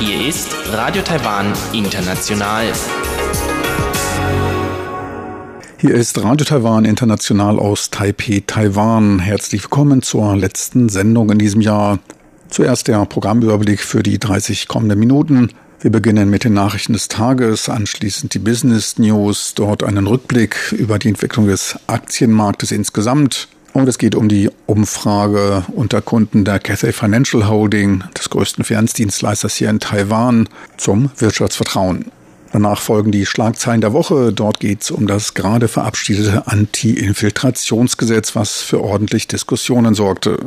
Hier ist Radio Taiwan International. Hier ist Radio Taiwan International aus Taipei, Taiwan. Herzlich willkommen zur letzten Sendung in diesem Jahr. Zuerst der Programmüberblick für die 30 kommenden Minuten. Wir beginnen mit den Nachrichten des Tages, anschließend die Business News, dort einen Rückblick über die Entwicklung des Aktienmarktes insgesamt. Und es geht um die Umfrage unter Kunden der Cathay Financial Holding, des größten Finanzdienstleisters hier in Taiwan, zum Wirtschaftsvertrauen. Danach folgen die Schlagzeilen der Woche. Dort geht es um das gerade verabschiedete Anti-Infiltrationsgesetz, was für ordentlich Diskussionen sorgte.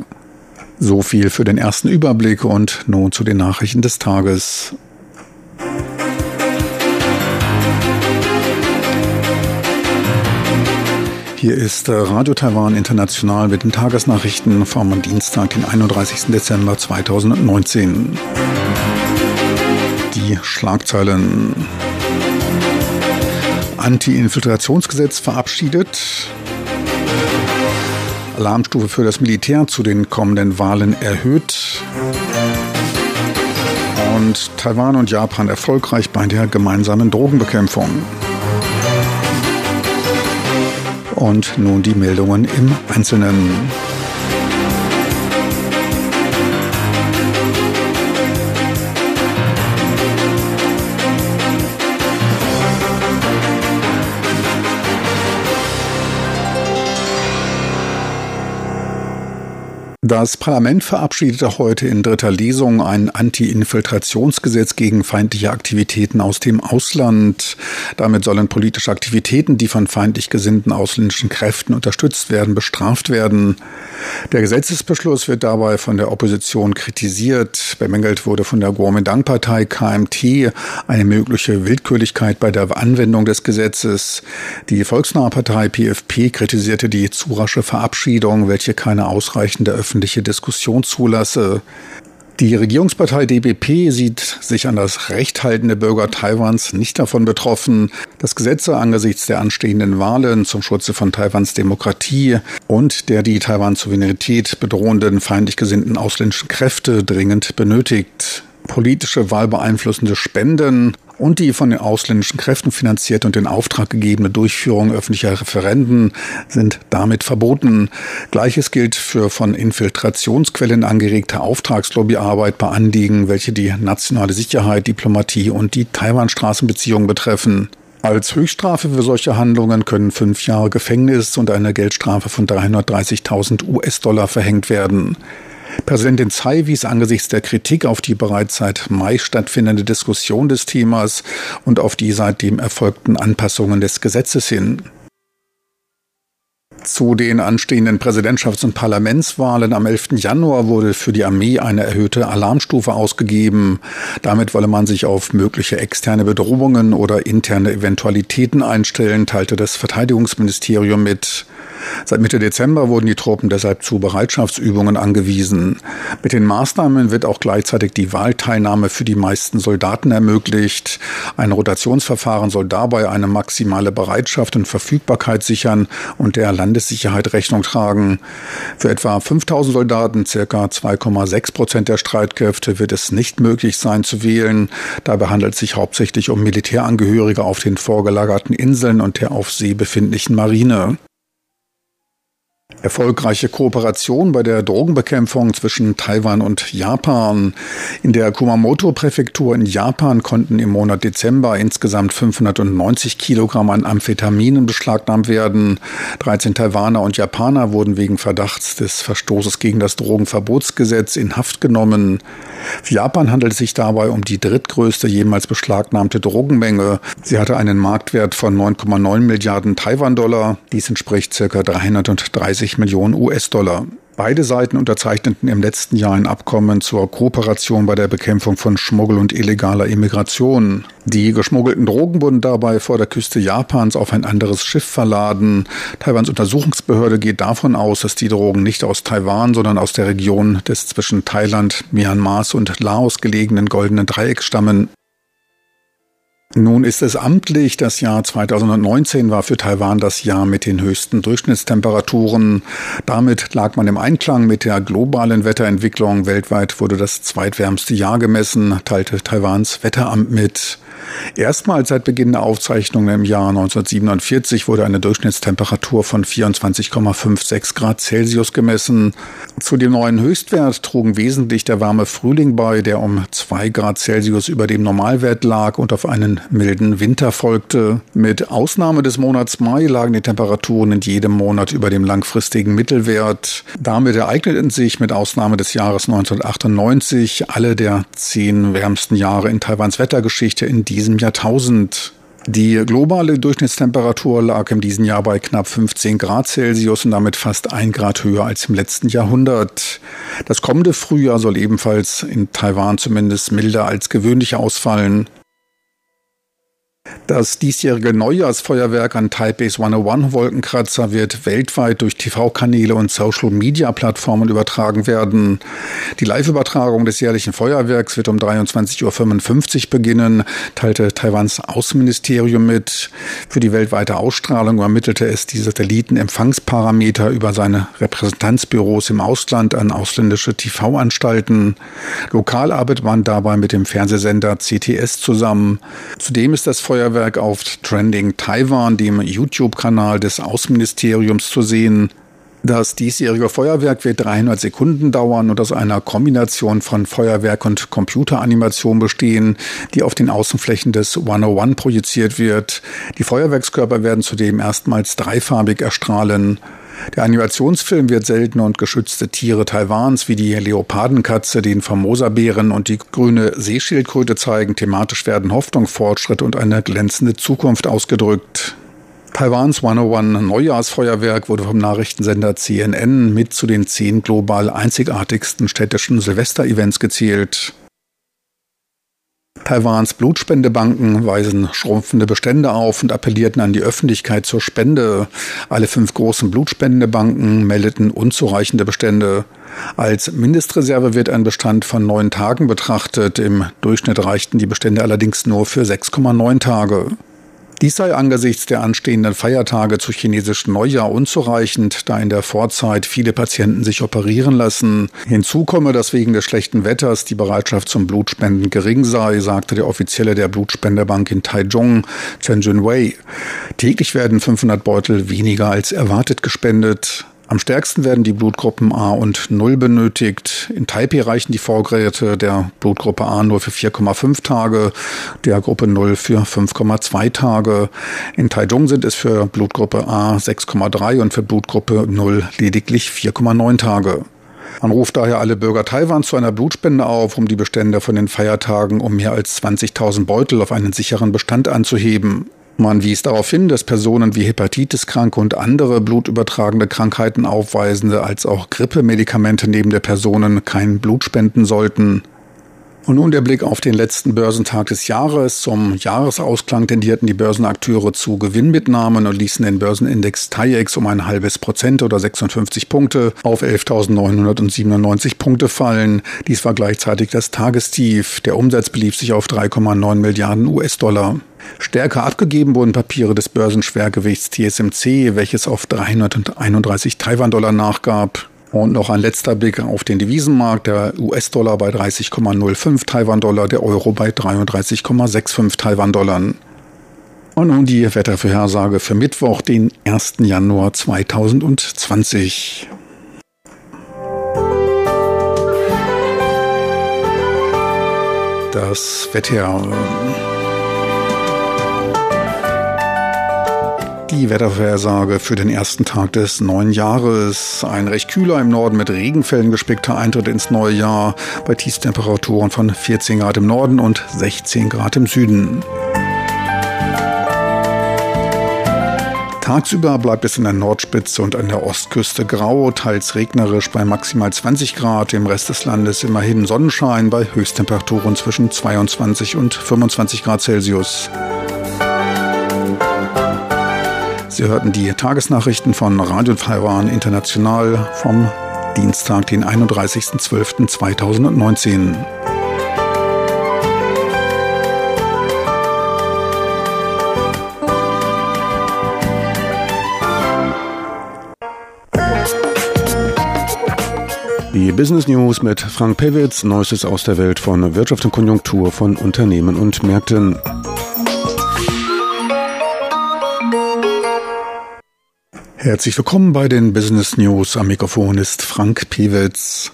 So viel für den ersten Überblick und nun zu den Nachrichten des Tages. Hier ist Radio Taiwan International mit den Tagesnachrichten vom Dienstag, den 31. Dezember 2019. Die Schlagzeilen. Anti-Infiltrationsgesetz verabschiedet. Alarmstufe für das Militär zu den kommenden Wahlen erhöht. Und Taiwan und Japan erfolgreich bei der gemeinsamen Drogenbekämpfung. Und nun die Meldungen im Einzelnen. Das Parlament verabschiedete heute in dritter Lesung ein Anti-Infiltrationsgesetz gegen feindliche Aktivitäten aus dem Ausland. Damit sollen politische Aktivitäten, die von feindlich gesinnten ausländischen Kräften unterstützt werden, bestraft werden. Der Gesetzesbeschluss wird dabei von der Opposition kritisiert. Bemängelt wurde von der Kuomintang-Partei KMT eine mögliche Willkürlichkeit bei der Anwendung des Gesetzes. Die volksnahe Partei PFP kritisierte die zu rasche Verabschiedung, welche keine ausreichende öffentliche öffentliche Diskussion zulasse. Die Regierungspartei DBP sieht sich an das Recht haltende Bürger Taiwans nicht davon betroffen, dass Gesetze angesichts der anstehenden Wahlen zum Schutze von Taiwans Demokratie und der die Taiwan-Souveränität bedrohenden feindlich gesinnten ausländischen Kräfte dringend benötigt. Politische wahlbeeinflussende Spenden und die von den ausländischen Kräften finanzierte und in Auftrag gegebene Durchführung öffentlicher Referenden sind damit verboten. Gleiches gilt für von Infiltrationsquellen angeregte Auftragslobbyarbeit bei Anliegen, welche die nationale Sicherheit, Diplomatie und die Taiwan-Straßenbeziehungen betreffen. Als Höchststrafe für solche Handlungen können fünf Jahre Gefängnis und eine Geldstrafe von 330.000 US-Dollar verhängt werden. Präsidentin Tsai wies angesichts der Kritik auf die bereits seit Mai stattfindende Diskussion des Themas und auf die seitdem erfolgten Anpassungen des Gesetzes hin. Zu den anstehenden Präsidentschafts- und Parlamentswahlen am 11. Januar wurde für die Armee eine erhöhte Alarmstufe ausgegeben. Damit wolle man sich auf mögliche externe Bedrohungen oder interne Eventualitäten einstellen, teilte das Verteidigungsministerium mit. Seit Mitte Dezember wurden die Truppen deshalb zu Bereitschaftsübungen angewiesen. Mit den Maßnahmen wird auch gleichzeitig die Wahlteilnahme für die meisten Soldaten ermöglicht. Ein Rotationsverfahren soll dabei eine maximale Bereitschaft und Verfügbarkeit sichern und der Landessicherheit Rechnung tragen. Für etwa 5000 Soldaten, circa 2,6 Prozent der Streitkräfte, wird es nicht möglich sein zu wählen. Dabei handelt es sich hauptsächlich um Militärangehörige auf den vorgelagerten Inseln und der auf See befindlichen Marine. Erfolgreiche Kooperation bei der Drogenbekämpfung zwischen Taiwan und Japan. In der Kumamoto-Präfektur in Japan konnten im Monat Dezember insgesamt 590 Kilogramm an Amphetaminen beschlagnahmt werden. 13 Taiwaner und Japaner wurden wegen Verdachts des Verstoßes gegen das Drogenverbotsgesetz in Haft genommen. Für Japan handelt es sich dabei um die drittgrößte jemals beschlagnahmte Drogenmenge. Sie hatte einen Marktwert von 9,9 Milliarden Taiwan-Dollar. Dies entspricht circa 330 30 Millionen US-Dollar. Beide Seiten unterzeichneten im letzten Jahr ein Abkommen zur Kooperation bei der Bekämpfung von Schmuggel und illegaler Immigration. Die geschmuggelten Drogen wurden dabei vor der Küste Japans auf ein anderes Schiff verladen. Taiwans Untersuchungsbehörde geht davon aus, dass die Drogen nicht aus Taiwan, sondern aus der Region des zwischen Thailand, Myanmar und Laos gelegenen Goldenen Dreiecks stammen. Nun ist es amtlich, das Jahr 2019 war für Taiwan das Jahr mit den höchsten Durchschnittstemperaturen. Damit lag man im Einklang mit der globalen Wetterentwicklung. Weltweit wurde das zweitwärmste Jahr gemessen, teilte Taiwans Wetteramt mit. Erstmals seit Beginn der Aufzeichnungen im Jahr 1947 wurde eine Durchschnittstemperatur von 24,56 Grad Celsius gemessen. Zu dem neuen Höchstwert trugen wesentlich der warme Frühling bei, der um zwei Grad Celsius über dem Normalwert lag und auf einen milden Winter folgte. Mit Ausnahme des Monats Mai lagen die Temperaturen in jedem Monat über dem langfristigen Mittelwert. Damit ereigneten sich mit Ausnahme des Jahres 1998 alle der zehn wärmsten Jahre in Taiwans Wettergeschichte in diesem Jahrtausend. Die globale Durchschnittstemperatur lag in diesem Jahr bei knapp 15 Grad Celsius und damit fast ein Grad höher als im letzten Jahrhundert. Das kommende Frühjahr soll ebenfalls in Taiwan zumindest milder als gewöhnlich ausfallen. Das diesjährige Neujahrsfeuerwerk an Taipei's 101 Wolkenkratzer wird weltweit durch TV-Kanäle und Social-Media-Plattformen übertragen werden. Die Live-Übertragung des jährlichen Feuerwerks wird um 23.55 Uhr beginnen, teilte Taiwans Außenministerium mit. Für die weltweite Ausstrahlung übermittelte es die Satellitenempfangsparameter über seine Repräsentanzbüros im Ausland an ausländische TV-Anstalten. Lokal arbeitet man dabei mit dem Fernsehsender CTS zusammen. Zudem ist das Feuerwerk Feuerwerk auf Trending Taiwan, dem YouTube-Kanal des Außenministeriums, zu sehen. Das diesjährige Feuerwerk wird 300 Sekunden dauern und aus einer Kombination von Feuerwerk und Computeranimation bestehen, die auf den Außenflächen des 101 projiziert wird. Die Feuerwerkskörper werden zudem erstmals dreifarbig erstrahlen. Der Animationsfilm wird seltene und geschützte Tiere Taiwans wie die Leopardenkatze, den Formosa-Bären und die grüne Seeschildkröte zeigen. Thematisch werden Hoffnung, Fortschritt und eine glänzende Zukunft ausgedrückt. Taiwans 101 Neujahrsfeuerwerk wurde vom Nachrichtensender CNN mit zu den zehn global einzigartigsten städtischen Silvester-Events gezählt. Taiwans Blutspendebanken weisen schrumpfende Bestände auf und appellierten an die Öffentlichkeit zur Spende. Alle fünf großen Blutspendebanken meldeten unzureichende Bestände. Als Mindestreserve wird ein Bestand von neun Tagen betrachtet. Im Durchschnitt reichten die Bestände allerdings nur für 6,9 Tage. Dies sei angesichts der anstehenden Feiertage zu chinesischen Neujahr unzureichend, da in der Vorzeit viele Patienten sich operieren lassen. Hinzu komme, dass wegen des schlechten Wetters die Bereitschaft zum Blutspenden gering sei, sagte der Offizielle der Blutspenderbank in Taichung, Chen Junwei. Täglich werden 500 Beutel weniger als erwartet gespendet. Am stärksten werden die Blutgruppen A und 0 benötigt. In Taipei reichen die Vorgeräte der Blutgruppe A nur für 4,5 Tage, der Gruppe 0 für 5,2 Tage. In Taichung sind es für Blutgruppe A 6,3 und für Blutgruppe 0 lediglich 4,9 Tage. Man ruft daher alle Bürger Taiwans zu einer Blutspende auf, um die Bestände von den Feiertagen um mehr als 20.000 Beutel auf einen sicheren Bestand anzuheben. Man wies darauf hin, dass Personen wie Hepatitiskranke und andere blutübertragende Krankheiten aufweisende als auch Grippemedikamente neben der Personen kein Blut spenden sollten. Und nun der Blick auf den letzten Börsentag des Jahres. Zum Jahresausklang tendierten die Börsenakteure zu Gewinnmitnahmen und ließen den Börsenindex TAIEX um ein halbes Prozent oder 56 Punkte auf 11.997 Punkte fallen. Dies war gleichzeitig das Tagestief. Der Umsatz belief sich auf 3,9 Milliarden US-Dollar. Stärker abgegeben wurden Papiere des Börsenschwergewichts TSMC, welches auf 331 Taiwan-Dollar nachgab. Und noch ein letzter Blick auf den Devisenmarkt. Der US-Dollar bei 30,05 Taiwan-Dollar, der Euro bei 33,65 Taiwan-Dollar. Und nun die Wettervorhersage für Mittwoch, den 1. Januar 2020. Das Wetter. Die Wettervorhersage für den ersten Tag des neuen Jahres. Ein recht kühler im Norden mit Regenfällen gespickter Eintritt ins neue Jahr bei Tiefstemperaturen von 14 Grad im Norden und 16 Grad im Süden. Tagsüber bleibt es in der Nordspitze und an der Ostküste grau, teils regnerisch bei maximal 20 Grad, im Rest des Landes immerhin Sonnenschein bei Höchsttemperaturen zwischen 22 und 25 Grad Celsius. Sie hörten die Tagesnachrichten von Radio Taiwan International vom Dienstag, den 31.12.2019. Die Business News mit Frank Pewitz, Neuestes aus der Welt von Wirtschaft und Konjunktur von Unternehmen und Märkten. Herzlich willkommen bei den Business News. Am Mikrofon ist Frank Pewitz.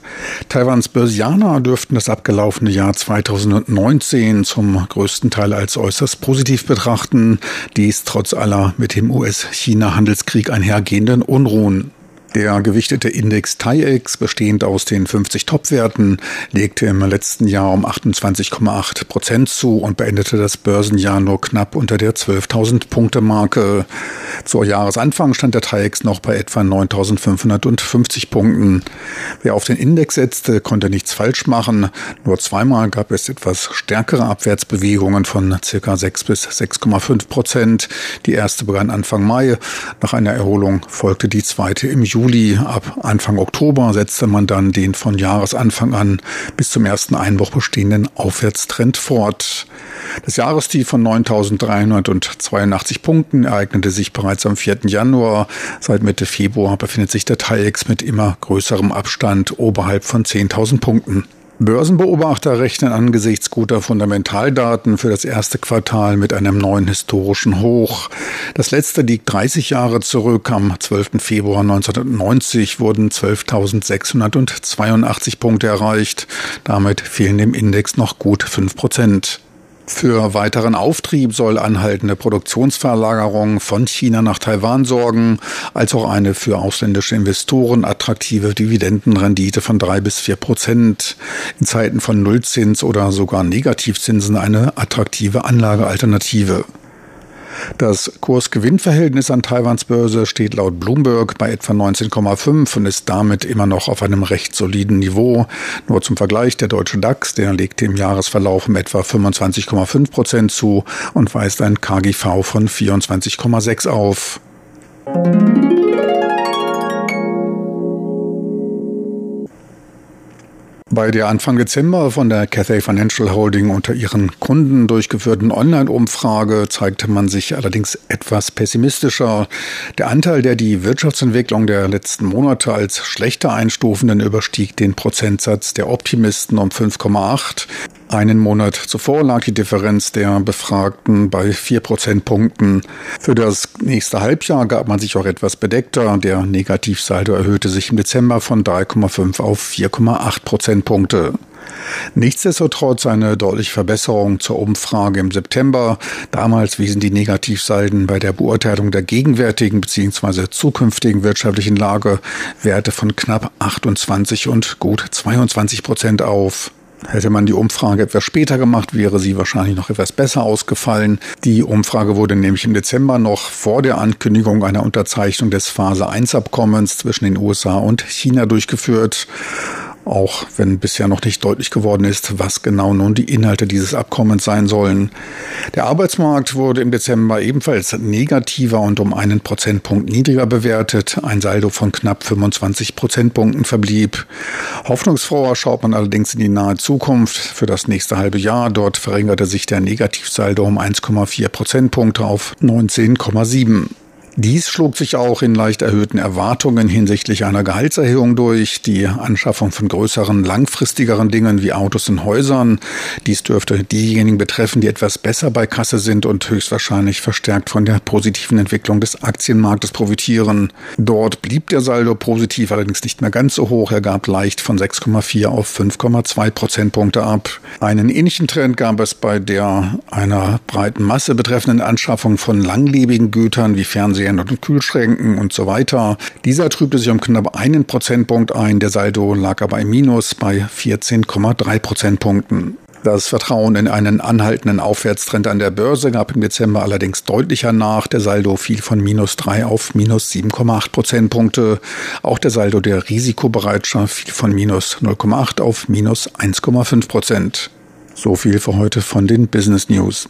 Taiwans Börsianer dürften das abgelaufene Jahr 2019 zum größten Teil als äußerst positiv betrachten. Dies trotz aller mit dem US-China-Handelskrieg einhergehenden Unruhen. Der gewichtete Index TAIEX, bestehend aus den 50 Topwerten, legte im letzten Jahr um 28,8 Prozent zu und beendete das Börsenjahr nur knapp unter der 12.000 Punkte Marke. Zur Jahresanfang stand der TAIEX noch bei etwa 9.550 Punkten. Wer auf den Index setzte, konnte nichts falsch machen. Nur zweimal gab es etwas stärkere Abwärtsbewegungen von circa 6 bis 6,5 Prozent. Die erste begann Anfang Mai. Nach einer Erholung folgte die zweite im Juli. Juli, ab Anfang Oktober setzte man dann den von Jahresanfang an bis zum ersten Einbruch bestehenden Aufwärtstrend fort. Das Jahrestief von 9.382 Punkten ereignete sich bereits am 4. Januar. Seit Mitte Februar befindet sich der TAIEX mit immer größerem Abstand oberhalb von 10.000 Punkten. Börsenbeobachter rechnen angesichts guter Fundamentaldaten für das erste Quartal mit einem neuen historischen Hoch. Das letzte liegt 30 Jahre zurück. Am 12. Februar 1990 wurden 12.682 Punkte erreicht. Damit fehlen dem Index noch gut 5 Prozent. Für weiteren Auftrieb soll anhaltende Produktionsverlagerung von China nach Taiwan sorgen, als auch eine für ausländische Investoren attraktive Dividendenrendite von drei bis vier Prozent. In Zeiten von Nullzins oder sogar Negativzinsen eine attraktive Anlagealternative. Das Kurs-Gewinn-Verhältnis an Taiwans Börse steht laut Bloomberg bei etwa 19,5 und ist damit immer noch auf einem recht soliden Niveau. Nur zum Vergleich, der deutsche DAX, der legte im Jahresverlauf um etwa 25,5 Prozent zu und weist ein KGV von 24,6 auf. Bei der Anfang Dezember von der Cathay Financial Holding unter ihren Kunden durchgeführten Online-Umfrage zeigte man sich allerdings etwas pessimistischer. Der Anteil, der die Wirtschaftsentwicklung der letzten Monate als schlechter einstufenden, überstieg den Prozentsatz der Optimisten um 5,8. Einen Monat zuvor lag die Differenz der Befragten bei vier Prozentpunkten. Für das nächste Halbjahr gab man sich auch etwas bedeckter. Der Negativsaldo erhöhte sich im Dezember von 3,5 auf 4,8 Prozentpunkte. Nichtsdestotrotz eine deutliche Verbesserung zur Umfrage im September. Damals wiesen die Negativsalden bei der Beurteilung der gegenwärtigen bzw. zukünftigen wirtschaftlichen Lage Werte von knapp 28 und gut 22 Prozent auf. Hätte man die Umfrage etwas später gemacht, wäre sie wahrscheinlich noch etwas besser ausgefallen. Die Umfrage wurde nämlich im Dezember noch vor der Ankündigung einer Unterzeichnung des Phase 1 Abkommens zwischen den USA und China durchgeführt auch wenn bisher noch nicht deutlich geworden ist, was genau nun die Inhalte dieses Abkommens sein sollen. Der Arbeitsmarkt wurde im Dezember ebenfalls negativer und um einen Prozentpunkt niedriger bewertet. Ein Saldo von knapp 25 Prozentpunkten verblieb. Hoffnungsfroher schaut man allerdings in die nahe Zukunft für das nächste halbe Jahr. Dort verringerte sich der Negativsaldo um 1,4 Prozentpunkte auf 19,7. Dies schlug sich auch in leicht erhöhten Erwartungen hinsichtlich einer Gehaltserhöhung durch, die Anschaffung von größeren, langfristigeren Dingen wie Autos und Häusern. Dies dürfte diejenigen betreffen, die etwas besser bei Kasse sind und höchstwahrscheinlich verstärkt von der positiven Entwicklung des Aktienmarktes profitieren. Dort blieb der Saldo positiv, allerdings nicht mehr ganz so hoch. Er gab leicht von 6,4 auf 5,2 Prozentpunkte ab. Einen ähnlichen Trend gab es bei der einer breiten Masse betreffenden Anschaffung von langlebigen Gütern wie Fernsehen Fernsehern und Kühlschränken und so weiter. Dieser trübte sich um knapp einen Prozentpunkt ein. Der Saldo lag aber im Minus bei 14,3 Prozentpunkten. Das Vertrauen in einen anhaltenden Aufwärtstrend an der Börse gab im Dezember allerdings deutlicher nach. Der Saldo fiel von minus 3 auf minus 7,8 Prozentpunkte. Auch der Saldo der Risikobereitschaft fiel von minus 0,8 auf minus 1,5 Prozent. So viel für heute von den Business News.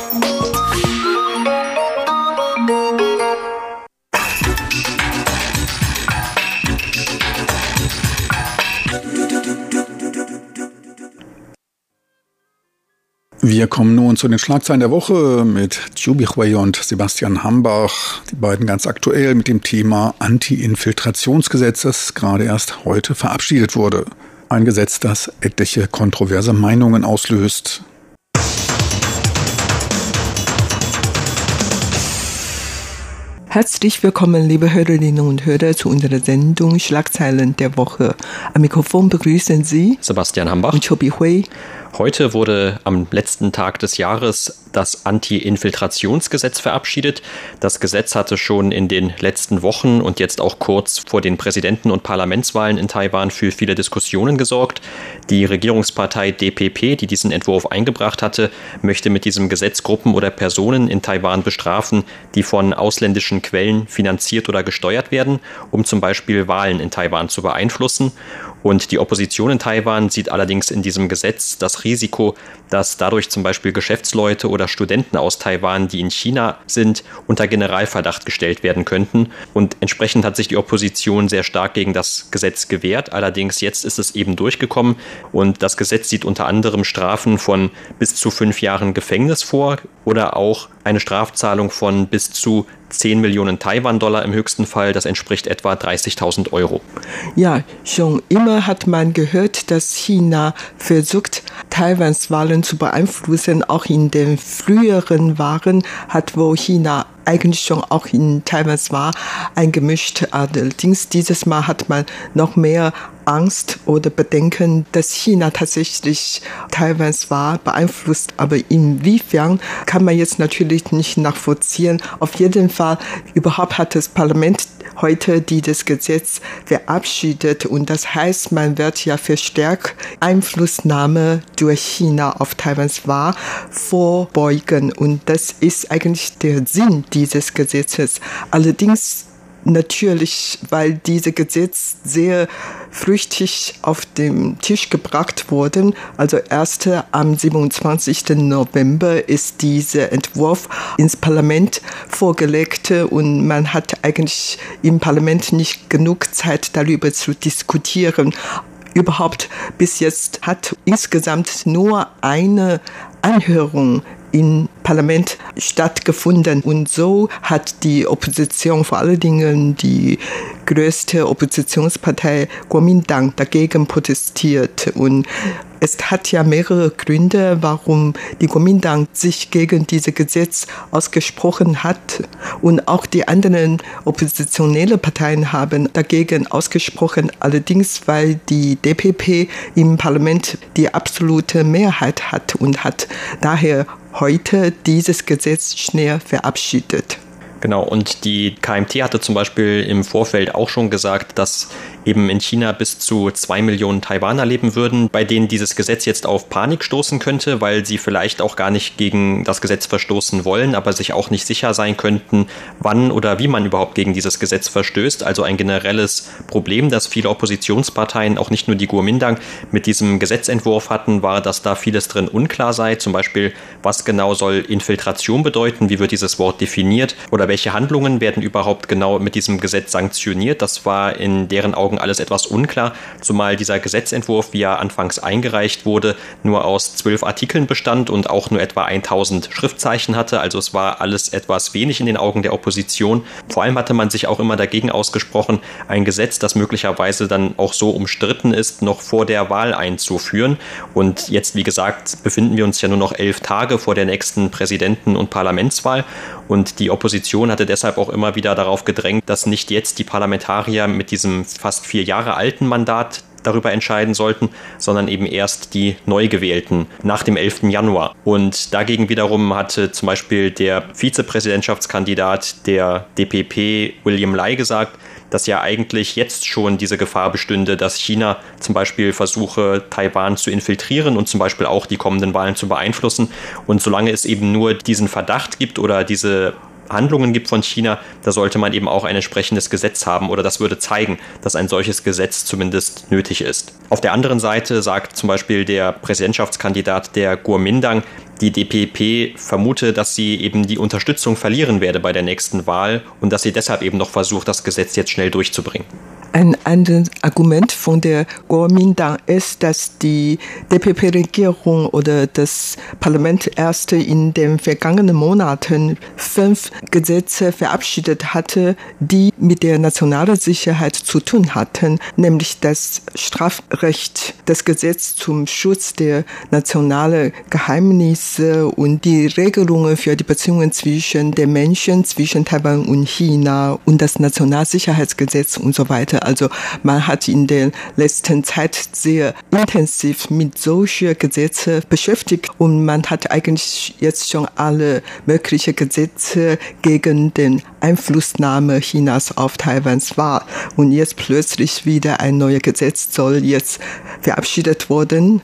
Wir kommen nun zu den Schlagzeilen der Woche mit Jubi Hui und Sebastian Hambach. Die beiden ganz aktuell mit dem Thema Anti-Infiltrationsgesetz, das gerade erst heute verabschiedet wurde. Ein Gesetz, das etliche kontroverse Meinungen auslöst. Herzlich willkommen, liebe Hörerinnen und Hörer, zu unserer Sendung Schlagzeilen der Woche. Am Mikrofon begrüßen Sie Sebastian Hambach und Chobi Hui. Heute wurde am letzten Tag des Jahres das Anti-Infiltrationsgesetz verabschiedet. Das Gesetz hatte schon in den letzten Wochen und jetzt auch kurz vor den Präsidenten- und Parlamentswahlen in Taiwan für viele Diskussionen gesorgt. Die Regierungspartei DPP, die diesen Entwurf eingebracht hatte, möchte mit diesem Gesetz Gruppen oder Personen in Taiwan bestrafen, die von ausländischen Quellen finanziert oder gesteuert werden, um zum Beispiel Wahlen in Taiwan zu beeinflussen. Und die Opposition in Taiwan sieht allerdings in diesem Gesetz Risiko, dass dadurch zum Beispiel Geschäftsleute oder Studenten aus Taiwan, die in China sind, unter Generalverdacht gestellt werden könnten. Und entsprechend hat sich die Opposition sehr stark gegen das Gesetz gewehrt. Allerdings jetzt ist es eben durchgekommen und das Gesetz sieht unter anderem Strafen von bis zu fünf Jahren Gefängnis vor oder auch eine Strafzahlung von bis zu 10 Millionen Taiwan-Dollar im höchsten Fall. Das entspricht etwa 30.000 Euro. Ja, schon immer hat man gehört, dass China versucht, Taiwans Wahlen zu beeinflussen. Auch in den früheren Wahlen hat wo China eigentlich schon auch in Taiwans war eingemischt. Allerdings dieses Mal hat man noch mehr Angst oder Bedenken, dass China tatsächlich Taiwans war beeinflusst. Aber inwiefern kann man jetzt natürlich nicht nachvollziehen. Auf jeden Fall, überhaupt hat das Parlament heute dieses Gesetz verabschiedet und das heißt, man wird ja verstärkt Einflussnahme durch China auf Taiwans war vorbeugen und das ist eigentlich der Sinn dieses Gesetzes. Allerdings natürlich, weil diese Gesetz sehr flüchtig auf den Tisch gebracht wurden. Also erst am 27. November ist dieser Entwurf ins Parlament vorgelegt und man hat eigentlich im Parlament nicht genug Zeit darüber zu diskutieren. Überhaupt bis jetzt hat insgesamt nur eine Anhörung im Parlament stattgefunden. Und so hat die Opposition, vor allen Dingen die größte Oppositionspartei Kuomintang, dagegen protestiert. Und es hat ja mehrere Gründe, warum die Kuomintang sich gegen dieses Gesetz ausgesprochen hat. Und auch die anderen oppositionellen Parteien haben dagegen ausgesprochen. Allerdings, weil die DPP im Parlament die absolute Mehrheit hat und hat daher heute dieses Gesetz schnell verabschiedet. Genau, und die KMT hatte zum Beispiel im Vorfeld auch schon gesagt, dass eben in China bis zu zwei Millionen Taiwaner leben würden, bei denen dieses Gesetz jetzt auf Panik stoßen könnte, weil sie vielleicht auch gar nicht gegen das Gesetz verstoßen wollen, aber sich auch nicht sicher sein könnten, wann oder wie man überhaupt gegen dieses Gesetz verstößt. Also ein generelles Problem, das viele Oppositionsparteien, auch nicht nur die Kuomintang, mit diesem Gesetzentwurf hatten, war, dass da vieles drin unklar sei. Zum Beispiel, was genau soll Infiltration bedeuten? Wie wird dieses Wort definiert? Oder welche Handlungen werden überhaupt genau mit diesem Gesetz sanktioniert? Das war in deren Augen Augen alles etwas unklar, zumal dieser Gesetzentwurf, wie er anfangs eingereicht wurde, nur aus zwölf Artikeln bestand und auch nur etwa 1000 Schriftzeichen hatte. Also es war alles etwas wenig in den Augen der Opposition. Vor allem hatte man sich auch immer dagegen ausgesprochen, ein Gesetz, das möglicherweise dann auch so umstritten ist, noch vor der Wahl einzuführen. Und jetzt, wie gesagt, befinden wir uns ja nur noch elf Tage vor der nächsten Präsidenten- und Parlamentswahl. Und die Opposition hatte deshalb auch immer wieder darauf gedrängt, dass nicht jetzt die Parlamentarier mit diesem fast vier Jahre alten Mandat darüber entscheiden sollten, sondern eben erst die Neugewählten nach dem 11. Januar. Und dagegen wiederum hatte zum Beispiel der Vizepräsidentschaftskandidat der DPP William Lai gesagt, dass ja eigentlich jetzt schon diese Gefahr bestünde, dass China zum Beispiel versuche, Taiwan zu infiltrieren und zum Beispiel auch die kommenden Wahlen zu beeinflussen. Und solange es eben nur diesen Verdacht gibt oder diese Handlungen gibt von China, da sollte man eben auch ein entsprechendes Gesetz haben oder das würde zeigen, dass ein solches Gesetz zumindest nötig ist. Auf der anderen Seite sagt zum Beispiel der Präsidentschaftskandidat der Kuomintang, die DPP vermute, dass sie eben die Unterstützung verlieren werde bei der nächsten Wahl und dass sie deshalb eben noch versucht, das Gesetz jetzt schnell durchzubringen. Ein anderes Argument von der Kuomintang ist, dass die DPP-Regierung oder das Parlament erst in den vergangenen Monaten fünf Gesetze verabschiedet hatte, die mit der nationalen Sicherheit zu tun hatten, nämlich das Strafrecht, das Gesetz zum Schutz der nationalen Geheimnisse und die Regelungen für die Beziehungen zwischen den Menschen, zwischen Taiwan und China und das Nationalsicherheitsgesetz und so weiter. Also man hat in der letzten Zeit sehr intensiv mit solchen Gesetzen beschäftigt und man hat eigentlich jetzt schon alle möglichen Gesetze gegen den Einflussnahme Chinas auf Taiwans Wahl. Und jetzt plötzlich wieder ein neues Gesetz soll jetzt verabschiedet worden.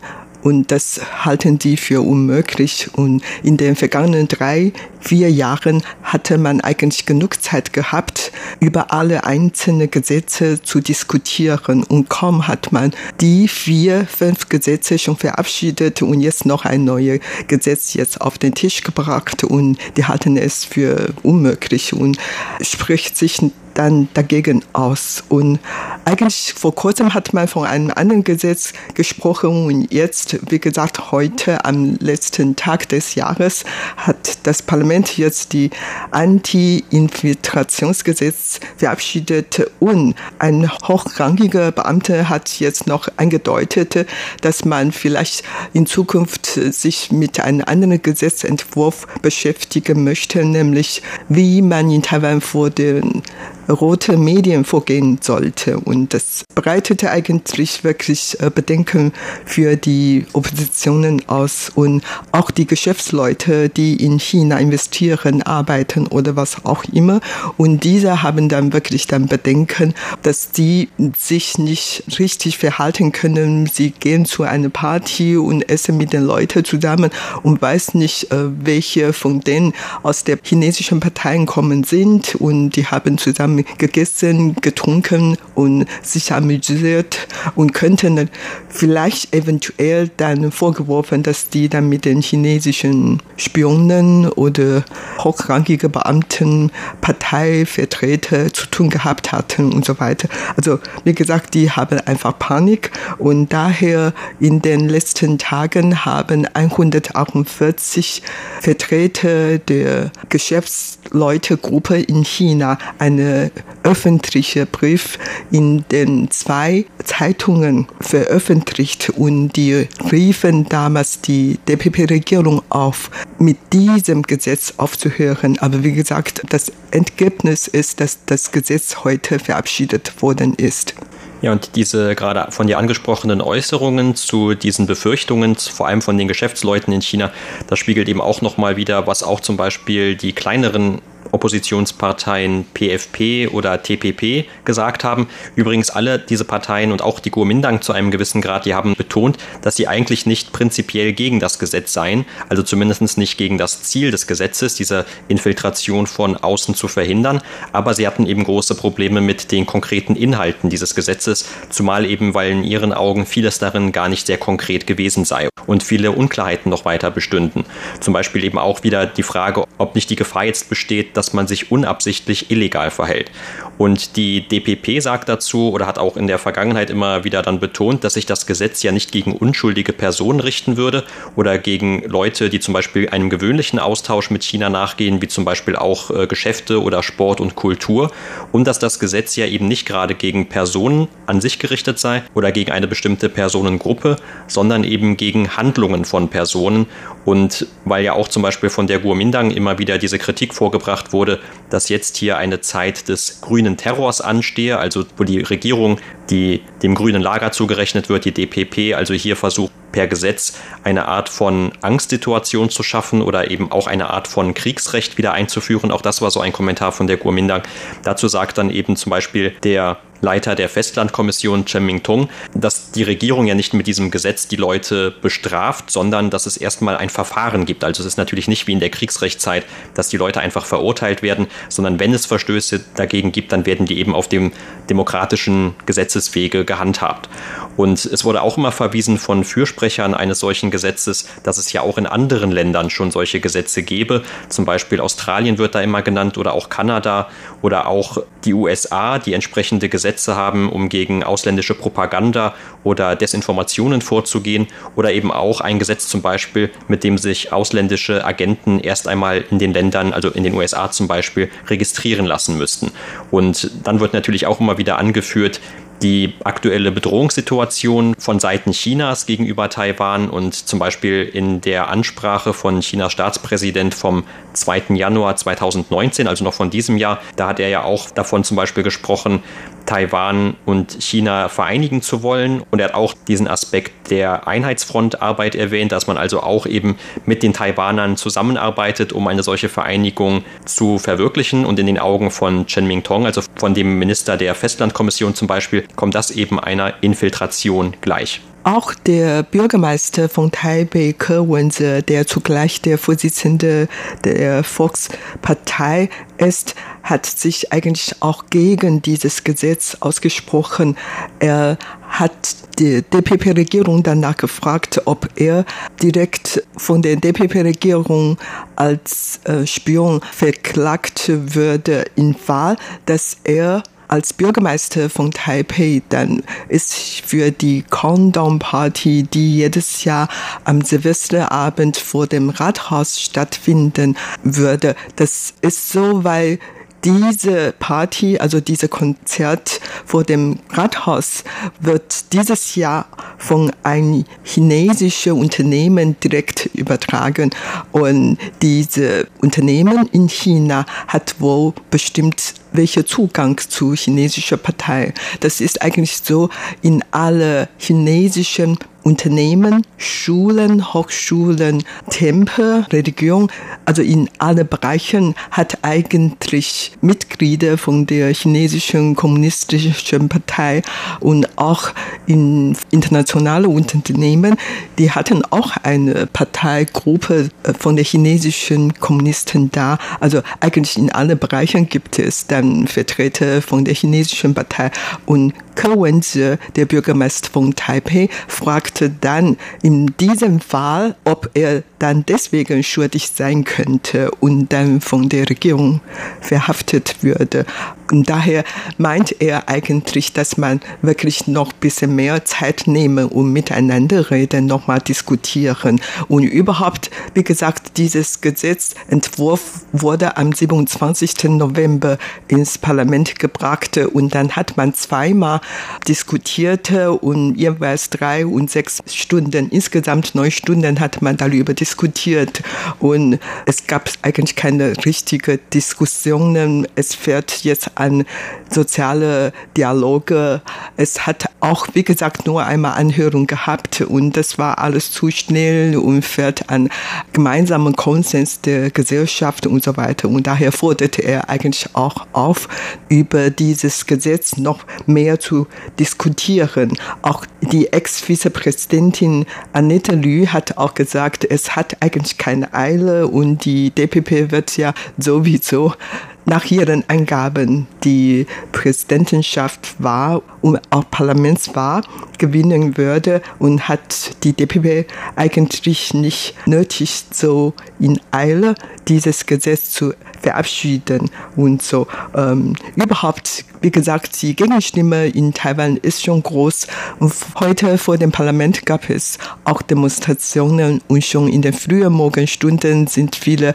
Und das halten die für unmöglich. Und in den vergangenen drei, vier Jahren hatte man eigentlich genug Zeit gehabt, über alle einzelnen Gesetze zu diskutieren. Und kaum hat man die vier, fünf Gesetze schon verabschiedet und jetzt noch ein neues Gesetz jetzt auf den Tisch gebracht. Und die halten es für unmöglich und spricht sich dann dagegen aus. Und eigentlich vor kurzem hat man von einem anderen Gesetz gesprochen und jetzt, wie gesagt, heute am letzten Tag des Jahres hat das Parlament jetzt die Anti-Infiltrationsgesetz verabschiedet und ein hochrangiger Beamter hat jetzt noch angedeutet, dass man vielleicht in Zukunft sich mit einem anderen Gesetzentwurf beschäftigen möchte, nämlich wie man in Taiwan vor den rote Medien vorgehen sollte. Und das breitete eigentlich wirklich äh, Bedenken für die Oppositionen aus und auch die Geschäftsleute, die in China investieren, arbeiten oder was auch immer. Und diese haben dann wirklich dann Bedenken, dass die sich nicht richtig verhalten können. Sie gehen zu einer Party und essen mit den Leuten zusammen und weiß nicht, äh, welche von denen aus der chinesischen Parteien kommen sind und die haben zusammen gegessen, getrunken und sich amüsiert und könnten vielleicht eventuell dann vorgeworfen, dass die dann mit den chinesischen Spionen oder hochrangige Beamten, Parteivertreter zu tun gehabt hatten und so weiter. Also wie gesagt, die haben einfach Panik und daher in den letzten Tagen haben 148 Vertreter der Geschäftsleutegruppe in China eine öffentliche Brief in den zwei Zeitungen veröffentlicht und die riefen damals die DPP-Regierung auf, mit diesem Gesetz aufzuhören. Aber wie gesagt, das Ergebnis ist, dass das Gesetz heute verabschiedet worden ist. Ja, und diese gerade von dir angesprochenen Äußerungen zu diesen Befürchtungen, vor allem von den Geschäftsleuten in China, das spiegelt eben auch nochmal wieder, was auch zum Beispiel die kleineren Oppositionsparteien PFP oder TPP gesagt haben. Übrigens alle diese Parteien und auch die Kuomintang zu einem gewissen Grad, die haben betont, dass sie eigentlich nicht prinzipiell gegen das Gesetz seien, also zumindest nicht gegen das Ziel des Gesetzes, diese Infiltration von außen zu verhindern, aber sie hatten eben große Probleme mit den konkreten Inhalten dieses Gesetzes, zumal eben, weil in ihren Augen vieles darin gar nicht sehr konkret gewesen sei und viele Unklarheiten noch weiter bestünden. Zum Beispiel eben auch wieder die Frage, ob nicht die Gefahr jetzt besteht, dass man sich unabsichtlich illegal verhält. Und die DPP sagt dazu oder hat auch in der Vergangenheit immer wieder dann betont, dass sich das Gesetz ja nicht gegen unschuldige Personen richten würde oder gegen Leute, die zum Beispiel einem gewöhnlichen Austausch mit China nachgehen, wie zum Beispiel auch äh, Geschäfte oder Sport und Kultur. Und dass das Gesetz ja eben nicht gerade gegen Personen an sich gerichtet sei oder gegen eine bestimmte Personengruppe, sondern eben gegen Handlungen von Personen. Und weil ja auch zum Beispiel von der Guomindang immer wieder diese Kritik vorgebracht gemacht wurde, dass jetzt hier eine Zeit des grünen Terrors anstehe, also wo die Regierung, die dem grünen Lager zugerechnet wird, die DPP, also hier versucht per Gesetz eine Art von Angstsituation zu schaffen oder eben auch eine Art von Kriegsrecht wieder einzuführen. Auch das war so ein Kommentar von der Kuomintang. Dazu sagt dann eben zum Beispiel der Leiter der Festlandkommission Chen Ming-tung, dass die Regierung ja nicht mit diesem Gesetz die Leute bestraft, sondern dass es erstmal ein Verfahren gibt. Also es ist natürlich nicht wie in der Kriegsrechtszeit, dass die Leute einfach verurteilt werden, sondern wenn es Verstöße dagegen gibt, dann werden die eben auf dem demokratischen Gesetzeswege gehandhabt. Und es wurde auch immer verwiesen von Fürsprechern eines solchen Gesetzes, dass es ja auch in anderen Ländern schon solche Gesetze gäbe. Zum Beispiel Australien wird da immer genannt oder auch Kanada oder auch die USA, die entsprechende Gesetze Gesetze haben, um gegen ausländische Propaganda oder Desinformationen vorzugehen oder eben auch ein Gesetz zum Beispiel, mit dem sich ausländische Agenten erst einmal in den Ländern, also in den USA zum Beispiel, registrieren lassen müssten. Und dann wird natürlich auch immer wieder angeführt, die aktuelle Bedrohungssituation von Seiten Chinas gegenüber Taiwan und zum Beispiel in der Ansprache von Chinas Staatspräsident vom 2. Januar 2019, also noch von diesem Jahr, da hat er ja auch davon zum Beispiel gesprochen, Taiwan und China vereinigen zu wollen. Und er hat auch diesen Aspekt der Einheitsfrontarbeit erwähnt, dass man also auch eben mit den Taiwanern zusammenarbeitet, um eine solche Vereinigung zu verwirklichen. Und in den Augen von Chen Ming-Tong, also von dem Minister der Festlandkommission zum Beispiel, kommt das eben einer Infiltration gleich. Auch der Bürgermeister von Taipei, Ke Wenze, der zugleich der Vorsitzende der Volkspartei ist, hat sich eigentlich auch gegen dieses Gesetz ausgesprochen. Er hat die DPP-Regierung danach gefragt, ob er direkt von der DPP-Regierung als äh, Spion verklagt würde im Fall, dass er als Bürgermeister von Taipei, dann ist für die Countdown Party, die jedes Jahr am Silvesterabend vor dem Rathaus stattfinden würde. Das ist so, weil diese Party, also diese Konzert vor dem Rathaus wird dieses Jahr von einem chinesischen Unternehmen direkt übertragen. Und diese Unternehmen in China hat wohl bestimmt welcher Zugang zu chinesischer Partei. Das ist eigentlich so in alle chinesischen Unternehmen, Schulen, Hochschulen, Tempel, Religion, also in alle Bereichen hat eigentlich Mitglieder von der chinesischen kommunistischen Partei und auch in internationale Unternehmen, die hatten auch eine Parteigruppe äh, von der chinesischen Kommunisten da. Also eigentlich in alle Bereichen gibt es dann Vertreter von der chinesischen Partei und Ke Wenze, der Bürgermeister von Taipei, fragte dann in diesem Fall, ob er dann deswegen schuldig sein könnte und dann von der Regierung verhaftet würde. Und daher meint er eigentlich, dass man wirklich noch ein bisschen mehr Zeit nehmen und miteinander reden, nochmal diskutieren. Und überhaupt, wie gesagt, dieses Gesetzentwurf wurde am 27. November ins Parlament gebracht und dann hat man zweimal diskutiert und jeweils drei und sechs Stunden, insgesamt neun Stunden hat man darüber diskutiert und es gab eigentlich keine richtige Diskussionen. Es fährt jetzt an soziale Dialoge. Es hat auch, wie gesagt, nur einmal Anhörung gehabt und das war alles zu schnell und fährt an gemeinsamen Konsens der Gesellschaft und so weiter. Und daher forderte er eigentlich auch auf, über dieses Gesetz noch mehr zu diskutieren. Auch die Ex-Vizepräsidentin Annette Lü hat auch gesagt, es hat eigentlich keine Eile und die DPP wird ja sowieso nach ihren Angaben die Präsidentenschaft war und auch Parlamentswahl gewinnen würde und hat die DPP eigentlich nicht nötig, so in Eile dieses Gesetz zu verabschieden und so. Ähm, überhaupt, wie gesagt, die Gegenstimme in Taiwan ist schon groß. Und heute vor dem Parlament gab es auch Demonstrationen und schon in den frühen Morgenstunden sind viele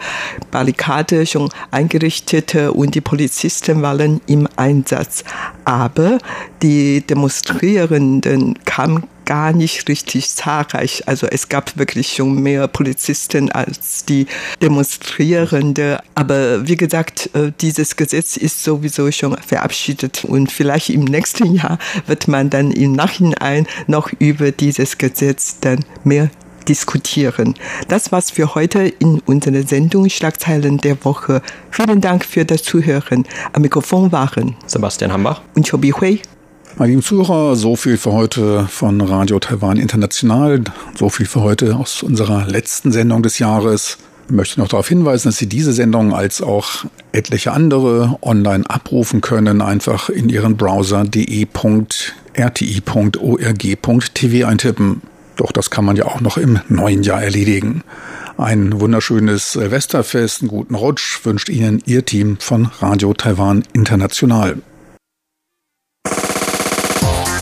Barrikade schon eingerichtet und die Polizisten waren im Einsatz. Aber die Demonstrierenden kamen gar nicht richtig zahlreich. Also es gab wirklich schon mehr Polizisten als die Demonstrierende. Aber wie gesagt, äh, dieses Gesetz ist sowieso schon verabschiedet und vielleicht im nächsten Jahr wird man dann im Nachhinein noch über dieses Gesetz dann mehr diskutieren. Das war's für heute in unserer Sendung Schlagzeilen der Woche. Vielen Dank für das Zuhören. Am Mikrofon waren Sebastian Hambach und Chobi Hui. Meine lieben Zuhörer, so viel für heute von Radio Taiwan International. So viel für heute aus unserer letzten Sendung des Jahres. Ich möchte noch darauf hinweisen, dass Sie diese Sendung als auch etliche andere online abrufen können. Einfach in Ihren Browser de.rti.org.tv eintippen. Doch das kann man ja auch noch im neuen Jahr erledigen. Ein wunderschönes Silvesterfest, einen guten Rutsch wünscht Ihnen Ihr Team von Radio Taiwan International.